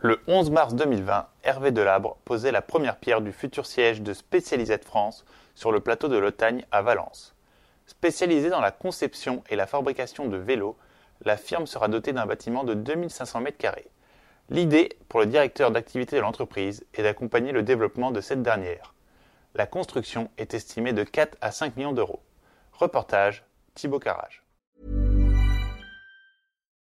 Le 11 mars 2020, Hervé Delabre posait la première pierre du futur siège de Specialized France sur le plateau de l'Otagne à Valence. Spécialisée dans la conception et la fabrication de vélos, la firme sera dotée d'un bâtiment de 2500 m2. L'idée, pour le directeur d'activité de l'entreprise, est d'accompagner le développement de cette dernière. La construction est estimée de 4 à 5 millions d'euros. Reportage Thibaut Carrage.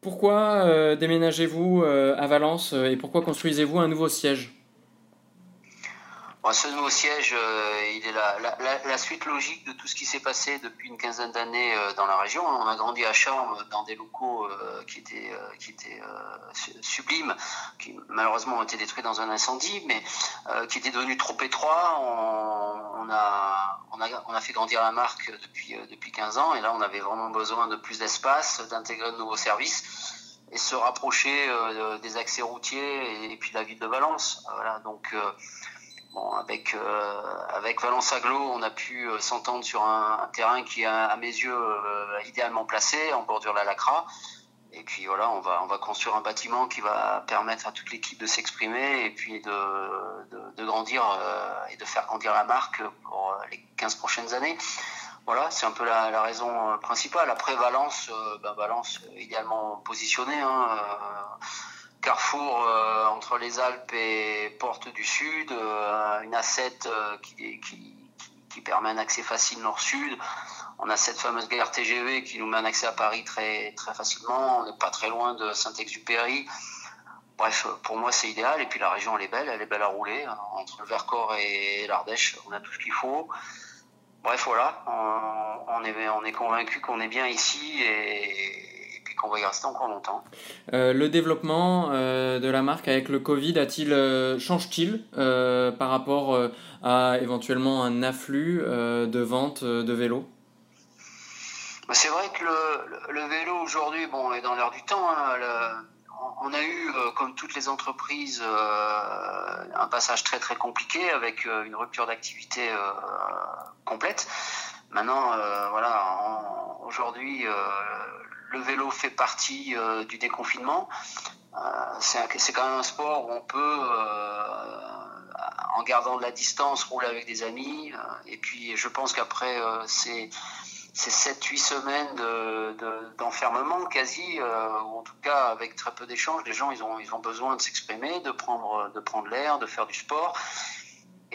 Pourquoi euh, déménagez-vous euh, à Valence euh, et pourquoi construisez-vous un nouveau siège? Ce nouveau siège, euh, il est la, suite logique de tout ce qui s'est passé depuis une quinzaine d'années euh, dans la région. On a grandi à Charmes dans des locaux euh, qui étaient, sublimes, qui malheureusement ont été détruits dans un incendie, mais qui étaient devenus trop étroits. On, a, fait grandir la marque depuis, depuis 15 ans et là on avait vraiment besoin de plus d'espace, d'intégrer de nouveaux services et se rapprocher des accès routiers et, puis de la ville de Valence. Bon, avec euh, avec Valence Aglo, on a pu euh, s'entendre sur un, terrain qui est à, mes yeux euh, idéalement placé en bordure de la Lacra. Et puis voilà, on va on va construire un bâtiment qui va permettre à toute l'équipe de s'exprimer et puis de, de, grandir et de faire grandir la marque pour les 15 prochaines années. Voilà, c'est un peu la, la, raison principale. Après Valence, ben Valence idéalement positionné. Hein, carrefour euh, entre les Alpes et Porte du Sud, euh, une A7 euh, qui, permet un accès facile nord-sud. On a cette fameuse gare TGV qui nous met un accès à Paris très, très facilement. On n'est pas très loin de Saint-Exupéry. Bref, pour moi, c'est idéal. Et puis la région, elle est belle, elle est belle à rouler. Entre le Vercors et l'Ardèche, on a tout ce qu'il faut. Bref, voilà, on, on est, on est convaincu qu'on est bien ici et, qu'on va y rester encore longtemps. Euh, le développement euh, de la marque avec le Covid a-t-il euh, change-t-il par rapport à éventuellement un afflux de vente de vélos? Bah, C'est vrai que le, vélo aujourd'hui, bon, est dans l'air du temps. Hein, on a eu, comme toutes les entreprises, un passage très très compliqué avec une rupture d'activité complète. Maintenant, voilà, aujourd'hui, le vélo fait partie euh, du déconfinement. Euh, c'est quand même un sport où on peut, euh, en gardant de la distance, rouler avec des amis. et puis, je pense qu'après ces, 7-8 semaines d'enfermement quasi, ou en tout cas avec très peu d'échanges, les gens ont, ils ont besoin de s'exprimer, de prendre, de prendre l'air, de faire du sport.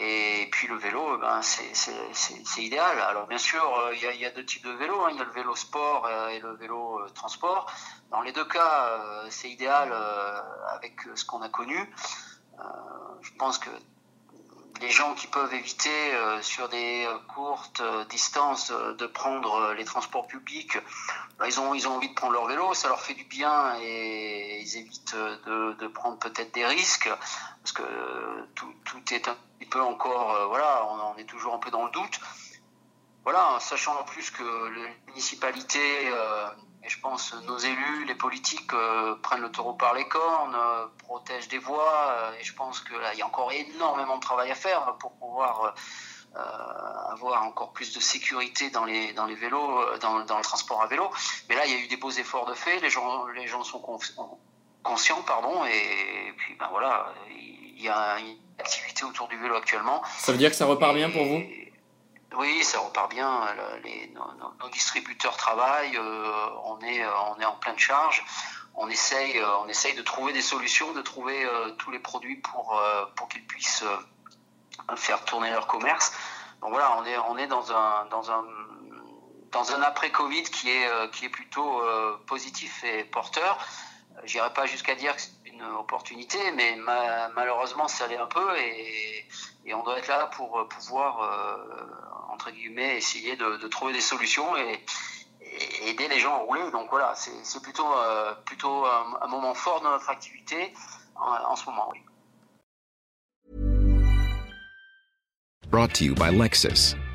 Et puis le vélo, ben, c'est idéal. Alors bien sûr, euh, il y, a, deux types de vélos. Hein. Il y a le vélo sport euh, et le vélo euh, transport. Dans les deux cas, c'est idéal avec ce qu'on a connu. Je pense que les gens qui peuvent éviter sur des courtes distances de prendre les transports publics, ben, ils, ont, ils ont envie de prendre leur vélo, ça leur fait du bien et ils évitent de, de prendre peut-être des risques parce que tout, tout est un encore, euh, voilà, on, est toujours un peu dans le doute. Voilà, sachant en plus que les municipalités, euh, et je pense nos élus, les politiques euh, prennent le taureau par les cornes, protègent des voies, et je pense qu'il y a encore énormément de travail à faire pour pouvoir avoir encore plus de sécurité dans les, vélos, dans, le transport à vélo. Mais là, il y a eu des beaux efforts de fait, les gens sont conscients, pardon, et puis ben voilà, il y a une activité autour du vélo actuellement. Ça veut dire que ça repart bien pour vous? Oui, ça repart bien. Les, nos, distributeurs travaillent, euh, on, est, on est en pleine charge. On essaye, euh, on essaye de trouver des solutions, de trouver euh, tous les produits pour, pour qu'ils puissent faire tourner leur commerce. Donc voilà, on est, on est dans un, dans un, dans un après-Covid qui est, qui est plutôt positif et porteur. J'irai pas jusqu'à dire que opportunité, mais malheureusement, ça allait un peu et, on doit être là pour euh, pouvoir, euh, entre guillemets, essayer de, trouver des solutions et, aider les gens à rouler. Donc voilà, c'est plutôt, plutôt un, moment fort de notre activité en, ce moment. Brought to you by Lexus.